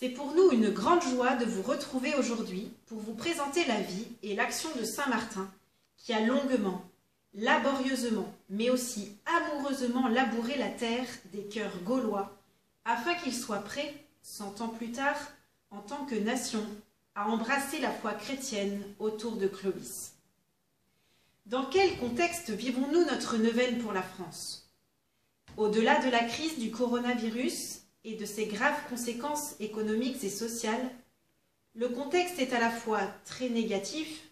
C'est pour nous une grande joie de vous retrouver aujourd'hui pour vous présenter la vie et l'action de Saint Martin, qui a longuement, laborieusement, mais aussi amoureusement labouré la terre des cœurs gaulois, afin qu'ils soient prêts, cent ans plus tard, en tant que nation, à embrasser la foi chrétienne autour de Clovis. Dans quel contexte vivons-nous notre neuvaine pour la France? Au-delà de la crise du coronavirus et de ses graves conséquences économiques et sociales, le contexte est à la fois très négatif,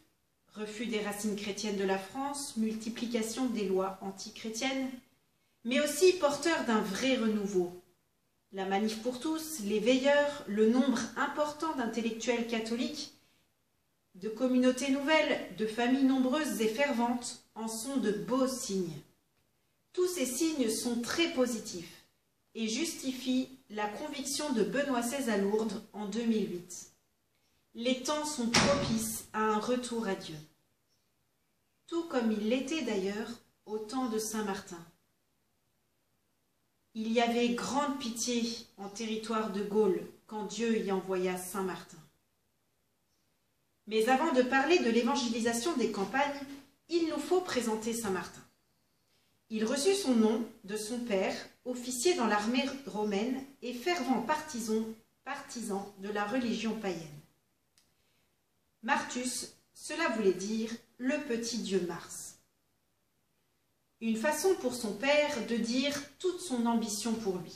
refus des racines chrétiennes de la France, multiplication des lois antichrétiennes, mais aussi porteur d'un vrai renouveau. La manif pour tous, les veilleurs, le nombre important d'intellectuels catholiques, de communautés nouvelles, de familles nombreuses et ferventes en sont de beaux signes. Tous ces signes sont très positifs et justifient la conviction de Benoît XVI à Lourdes en 2008. Les temps sont propices à un retour à Dieu. Tout comme il l'était d'ailleurs au temps de Saint Martin. Il y avait grande pitié en territoire de Gaule quand Dieu y envoya Saint Martin. Mais avant de parler de l'évangélisation des campagnes, il nous faut présenter Saint Martin. Il reçut son nom de son père, officier dans l'armée romaine et fervent partisan, de la religion païenne. Martus, cela voulait dire le petit dieu Mars. Une façon pour son père de dire toute son ambition pour lui.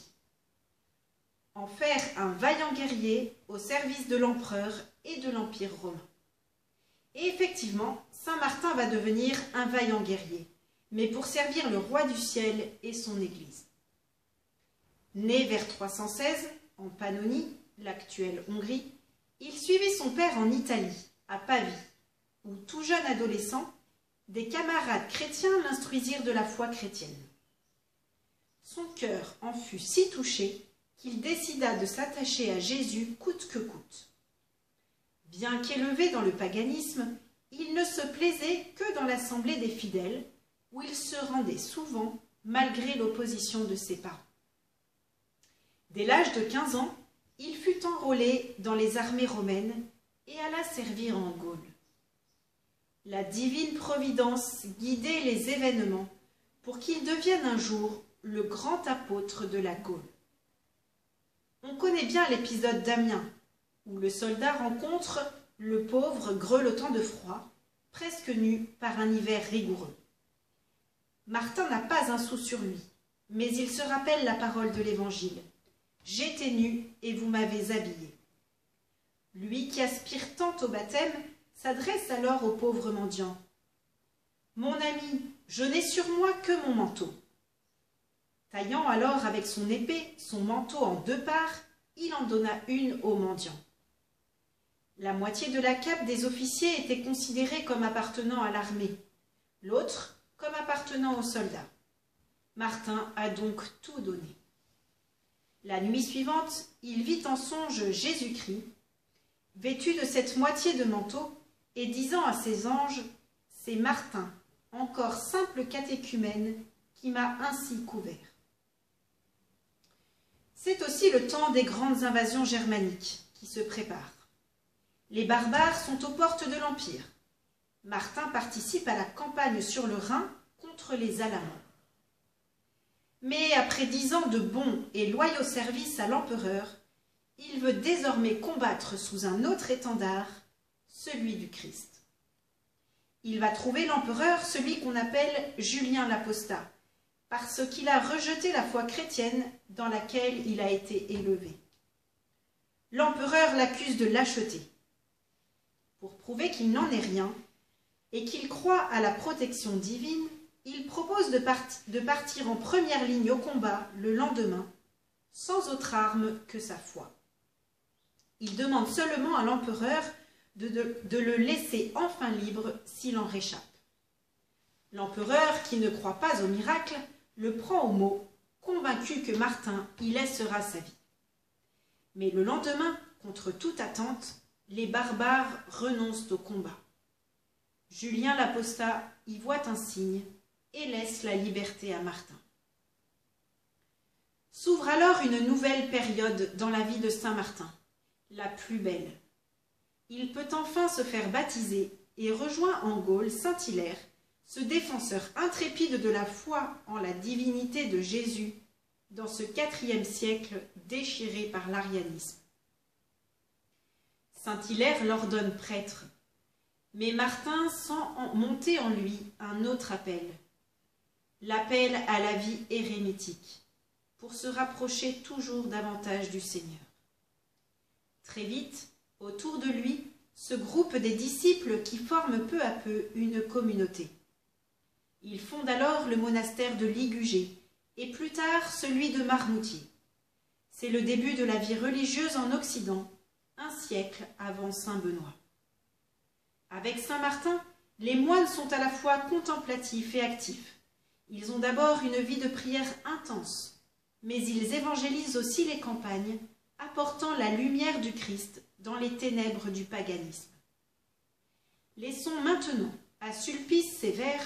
En faire un vaillant guerrier au service de l'empereur et de l'Empire romain. Et effectivement, Saint Martin va devenir un vaillant guerrier, mais pour servir le roi du ciel et son Église. Né vers 316, en Pannonie, l'actuelle Hongrie, il suivait son père en Italie, à Pavie, où tout jeune adolescent, des camarades chrétiens l'instruisirent de la foi chrétienne. Son cœur en fut si touché qu'il décida de s'attacher à Jésus coûte que coûte. Bien qu'élevé dans le paganisme, il ne se plaisait que dans l'assemblée des fidèles, où il se rendait souvent malgré l'opposition de ses parents. Dès l'âge de 15 ans, il fut enrôlé dans les armées romaines et alla servir en Gaule. La divine providence guidait les événements pour qu'il devienne un jour le grand apôtre de la Gaule. On connaît bien l'épisode d'Amiens, où le soldat rencontre le pauvre grelottant de froid, presque nu par un hiver rigoureux. Martin n'a pas un sou sur lui, mais il se rappelle la parole de l'Évangile. J'étais nu et vous m'avez habillé. Lui qui aspire tant au baptême s'adresse alors au pauvre mendiant. Mon ami, je n'ai sur moi que mon manteau. Taillant alors avec son épée son manteau en deux parts, il en donna une au mendiant. La moitié de la cape des officiers était considérée comme appartenant à l'armée, l'autre comme appartenant aux soldats. Martin a donc tout donné. La nuit suivante, il vit en songe Jésus-Christ, vêtu de cette moitié de manteau, et disant à ses anges, C'est Martin, encore simple catéchumène, qui m'a ainsi couvert. C'est aussi le temps des grandes invasions germaniques qui se préparent. Les barbares sont aux portes de l'Empire. Martin participe à la campagne sur le Rhin contre les Alamans. Mais après dix ans de bons et loyaux services à l'empereur, il veut désormais combattre sous un autre étendard, celui du Christ. Il va trouver l'empereur, celui qu'on appelle Julien l'Apostat, parce qu'il a rejeté la foi chrétienne dans laquelle il a été élevé. L'empereur l'accuse de lâcheté. Pour prouver qu'il n'en est rien et qu'il croit à la protection divine, il propose de, partir en première ligne au combat le lendemain, sans autre arme que sa foi. Il demande seulement à l'empereur de, de, le laisser enfin libre s'il en réchappe. L'empereur, qui ne croit pas au miracle, le prend au mot, convaincu que Martin y laissera sa vie. Mais le lendemain, contre toute attente, les barbares renoncent au combat. Julien l'apostat y voit un signe et laisse la liberté à Martin. S'ouvre alors une nouvelle période dans la vie de Saint Martin la plus belle. Il peut enfin se faire baptiser et rejoint en Gaule Saint-Hilaire, ce défenseur intrépide de la foi en la divinité de Jésus dans ce quatrième siècle déchiré par l'arianisme. Saint-Hilaire l'ordonne prêtre, mais Martin sent monter en lui un autre appel, l'appel à la vie érémitique, pour se rapprocher toujours davantage du Seigneur. Très vite, autour de lui, se groupent des disciples qui forment peu à peu une communauté. Il fonde alors le monastère de Ligugé et plus tard celui de Marmoutier. C'est le début de la vie religieuse en Occident, un siècle avant Saint Benoît. Avec Saint Martin, les moines sont à la fois contemplatifs et actifs. Ils ont d'abord une vie de prière intense, mais ils évangélisent aussi les campagnes, apportant la lumière du Christ dans les ténèbres du paganisme. Laissons maintenant à Sulpice Sévère,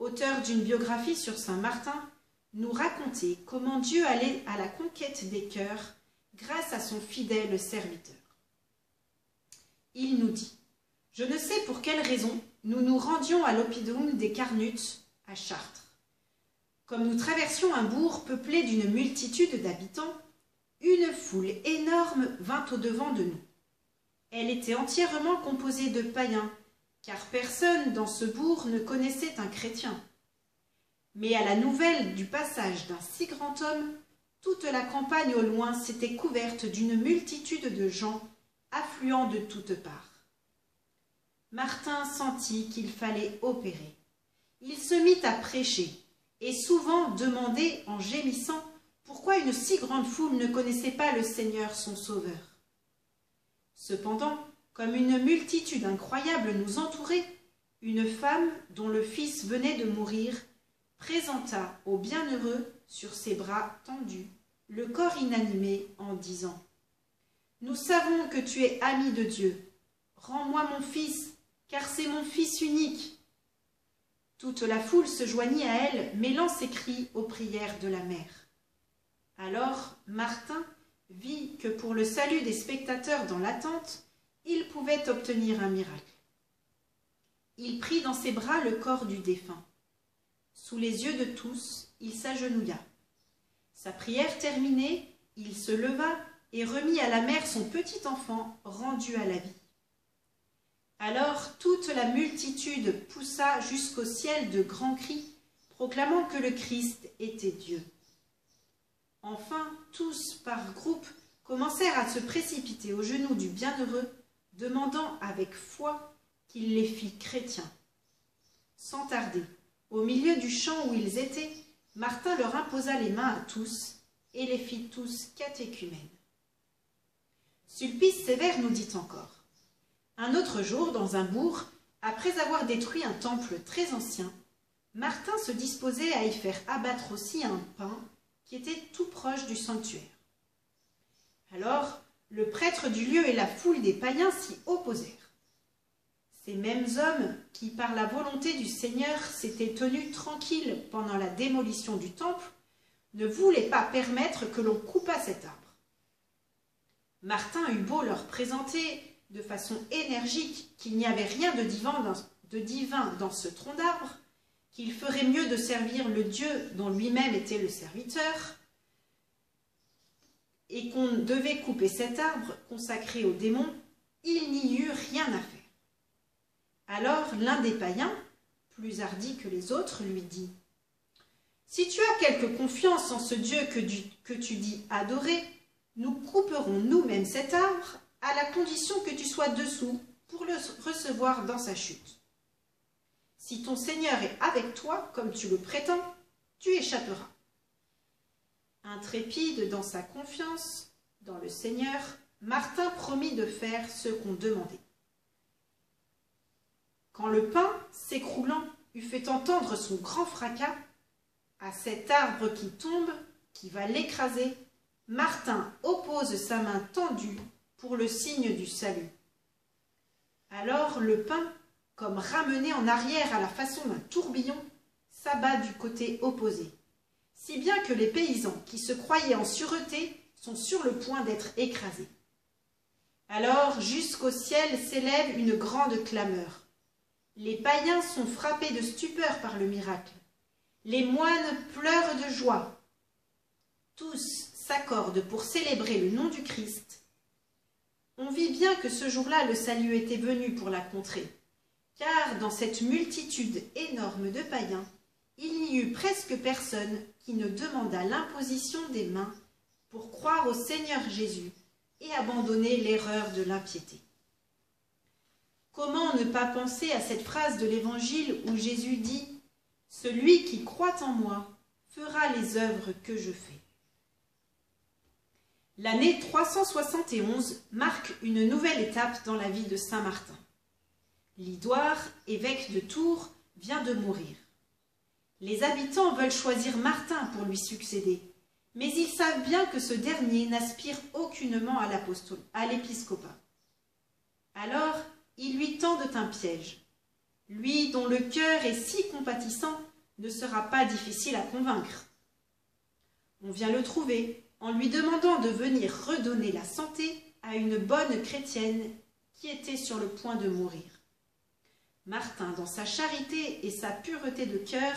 auteur d'une biographie sur Saint Martin, nous raconter comment Dieu allait à la conquête des cœurs grâce à son fidèle serviteur. Il nous dit Je ne sais pour quelle raison nous nous rendions à l'oppidum des Carnutes, à Chartres. Comme nous traversions un bourg peuplé d'une multitude d'habitants, une foule énorme vint au-devant de nous. Elle était entièrement composée de païens, car personne dans ce bourg ne connaissait un chrétien. Mais à la nouvelle du passage d'un si grand homme, toute la campagne au loin s'était couverte d'une multitude de gens affluant de toutes parts. Martin sentit qu'il fallait opérer. Il se mit à prêcher, et souvent demandait en gémissant pourquoi une si grande foule ne connaissait pas le Seigneur son Sauveur? Cependant, comme une multitude incroyable nous entourait, une femme dont le fils venait de mourir présenta au bienheureux sur ses bras tendus le corps inanimé en disant Nous savons que tu es ami de Dieu. Rends-moi mon fils, car c'est mon fils unique. Toute la foule se joignit à elle, mêlant ses cris aux prières de la mère. Alors Martin vit que pour le salut des spectateurs dans l'attente, il pouvait obtenir un miracle. Il prit dans ses bras le corps du défunt. Sous les yeux de tous, il s'agenouilla. Sa prière terminée, il se leva et remit à la mère son petit enfant rendu à la vie. Alors toute la multitude poussa jusqu'au ciel de grands cris, proclamant que le Christ était Dieu. Enfin, tous, par groupes, commencèrent à se précipiter aux genoux du bienheureux, demandant avec foi qu'il les fît chrétiens. Sans tarder, au milieu du champ où ils étaient, Martin leur imposa les mains à tous et les fit tous catéchumènes. Sulpice sévère nous dit encore Un autre jour, dans un bourg, après avoir détruit un temple très ancien, Martin se disposait à y faire abattre aussi un pain qui était tout proche du sanctuaire. Alors, le prêtre du lieu et la foule des païens s'y opposèrent. Ces mêmes hommes qui, par la volonté du Seigneur, s'étaient tenus tranquilles pendant la démolition du temple, ne voulaient pas permettre que l'on coupât cet arbre. Martin eut beau leur présenter de façon énergique qu'il n'y avait rien de divin, dans, ce tronc d'arbre, qu'il ferait mieux de servir le Dieu dont lui-même était le serviteur, et qu'on devait couper cet arbre consacré aux démons, il n'y eut rien à faire. Alors l'un des païens, plus hardi que les autres, lui dit Si tu as quelque confiance en ce Dieu que, que tu dis adorer, nous couperons nous-mêmes cet arbre à la condition que tu sois dessous pour le recevoir dans sa chute. Si ton Seigneur est avec toi, comme tu le prétends, tu échapperas. Intrépide dans sa confiance dans le Seigneur, Martin promit de faire ce qu'on demandait. Quand le pain, s'écroulant, eut fait entendre son grand fracas, à cet arbre qui tombe, qui va l'écraser, Martin oppose sa main tendue pour le signe du salut. Alors le pain, comme ramené en arrière à la façon d'un tourbillon, s'abat du côté opposé, si bien que les paysans qui se croyaient en sûreté sont sur le point d'être écrasés. Alors jusqu'au ciel s'élève une grande clameur. Les païens sont frappés de stupeur par le miracle. Les moines pleurent de joie. Tous s'accordent pour célébrer le nom du Christ. On vit bien que ce jour-là le salut était venu pour la contrée, car dans cette multitude énorme de païens, il n'y eut presque personne qui ne demanda l'imposition des mains pour croire au Seigneur Jésus et abandonner l'erreur de l'impiété. Comment ne pas penser à cette phrase de l'Évangile où Jésus dit ⁇ Celui qui croit en moi fera les œuvres que je fais ⁇ L'année 371 marque une nouvelle étape dans la vie de Saint Martin. Lidoire, évêque de Tours, vient de mourir. Les habitants veulent choisir Martin pour lui succéder, mais ils savent bien que ce dernier n'aspire aucunement à l'épiscopat. Alors, ils lui tendent un piège. Lui dont le cœur est si compatissant ne sera pas difficile à convaincre. On vient le trouver en lui demandant de venir redonner la santé à une bonne chrétienne qui était sur le point de mourir. Martin, dans sa charité et sa pureté de cœur,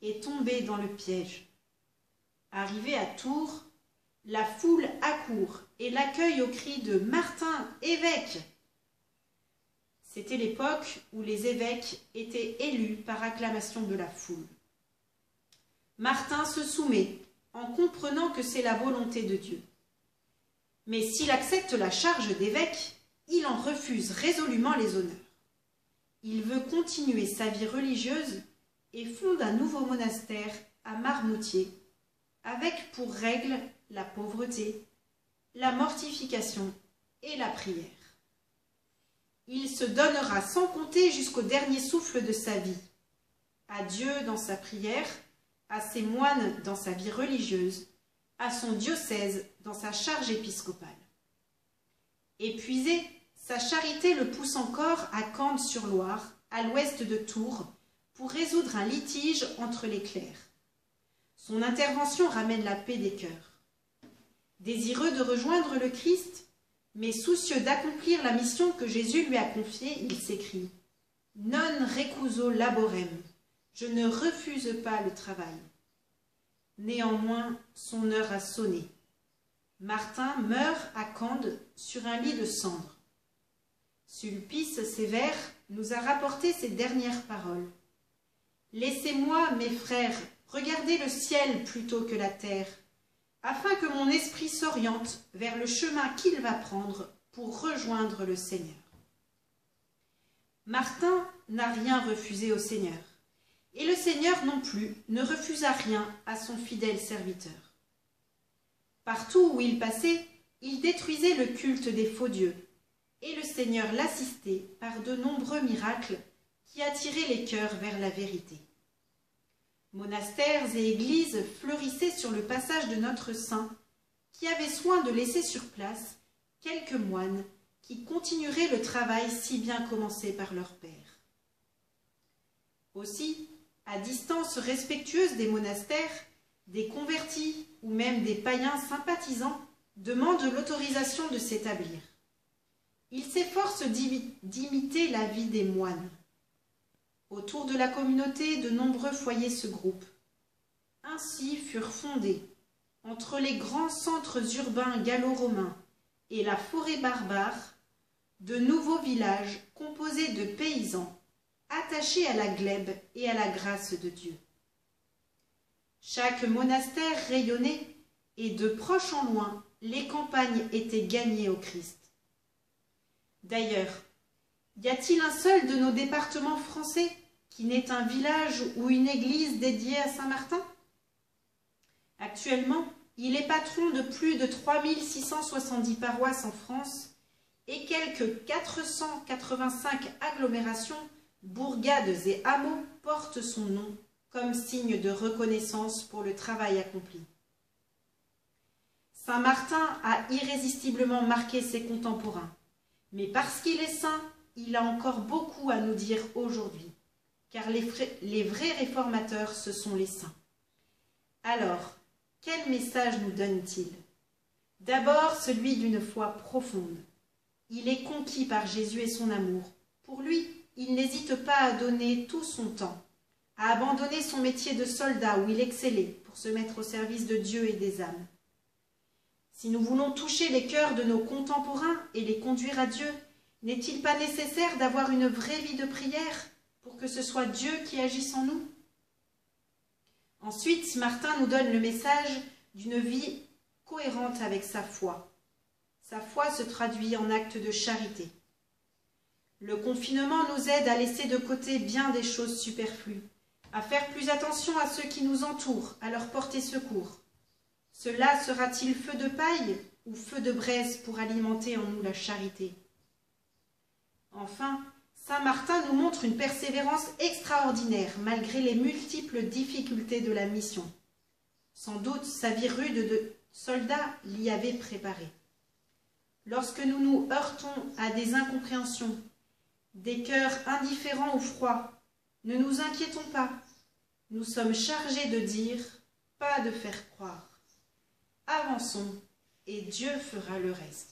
est tombé dans le piège. Arrivé à Tours, la foule accourt et l'accueille au cri de Martin, évêque. C'était l'époque où les évêques étaient élus par acclamation de la foule. Martin se soumet en comprenant que c'est la volonté de Dieu. Mais s'il accepte la charge d'évêque, il en refuse résolument les honneurs. Il veut continuer sa vie religieuse et fonde un nouveau monastère à Marmoutier, avec pour règle la pauvreté, la mortification et la prière. Il se donnera sans compter jusqu'au dernier souffle de sa vie, à Dieu dans sa prière, à ses moines dans sa vie religieuse, à son diocèse dans sa charge épiscopale. Épuisé, sa charité le pousse encore à Cande-sur-Loire, à l'ouest de Tours, pour résoudre un litige entre les clercs. Son intervention ramène la paix des cœurs. Désireux de rejoindre le Christ, mais soucieux d'accomplir la mission que Jésus lui a confiée, il s'écrie Non recuso laborem je ne refuse pas le travail. Néanmoins, son heure a sonné. Martin meurt à Cande sur un lit de cendres. Sulpice sévère nous a rapporté ces dernières paroles. Laissez-moi, mes frères, regarder le ciel plutôt que la terre, afin que mon esprit s'oriente vers le chemin qu'il va prendre pour rejoindre le Seigneur. Martin n'a rien refusé au Seigneur. Et le Seigneur non plus ne refusa rien à son fidèle serviteur. Partout où il passait, il détruisait le culte des faux dieux, et le Seigneur l'assistait par de nombreux miracles qui attiraient les cœurs vers la vérité. Monastères et églises fleurissaient sur le passage de notre saint, qui avait soin de laisser sur place quelques moines qui continueraient le travail si bien commencé par leur père. Aussi, à distance respectueuse des monastères, des convertis ou même des païens sympathisants demandent l'autorisation de s'établir. Ils s'efforcent d'imiter la vie des moines. Autour de la communauté, de nombreux foyers se groupent. Ainsi furent fondés, entre les grands centres urbains gallo-romains et la forêt barbare, de nouveaux villages composés de paysans attachés à la glèbe et à la grâce de Dieu. Chaque monastère rayonnait, et de proche en loin, les campagnes étaient gagnées au Christ. D'ailleurs, y a-t-il un seul de nos départements français qui n'ait un village ou une église dédiée à Saint-Martin? Actuellement, il est patron de plus de 3670 paroisses en France et quelques 485 agglomérations bourgades et hameaux portent son nom comme signe de reconnaissance pour le travail accompli. Saint Martin a irrésistiblement marqué ses contemporains, mais parce qu'il est saint, il a encore beaucoup à nous dire aujourd'hui, car les, les vrais réformateurs, ce sont les saints. Alors, quel message nous donne-t-il? D'abord celui d'une foi profonde. Il est conquis par Jésus et son amour. Pour lui, il n'hésite pas à donner tout son temps, à abandonner son métier de soldat où il excellait pour se mettre au service de Dieu et des âmes. Si nous voulons toucher les cœurs de nos contemporains et les conduire à Dieu, n'est-il pas nécessaire d'avoir une vraie vie de prière pour que ce soit Dieu qui agisse en nous? Ensuite, Martin nous donne le message d'une vie cohérente avec sa foi. Sa foi se traduit en acte de charité. Le confinement nous aide à laisser de côté bien des choses superflues, à faire plus attention à ceux qui nous entourent, à leur porter secours. Cela sera-t-il feu de paille ou feu de braise pour alimenter en nous la charité? Enfin, Saint Martin nous montre une persévérance extraordinaire malgré les multiples difficultés de la mission. Sans doute sa vie rude de soldat l'y avait préparé. Lorsque nous nous heurtons à des incompréhensions, des cœurs indifférents ou froids, ne nous inquiétons pas. Nous sommes chargés de dire, pas de faire croire. Avançons et Dieu fera le reste.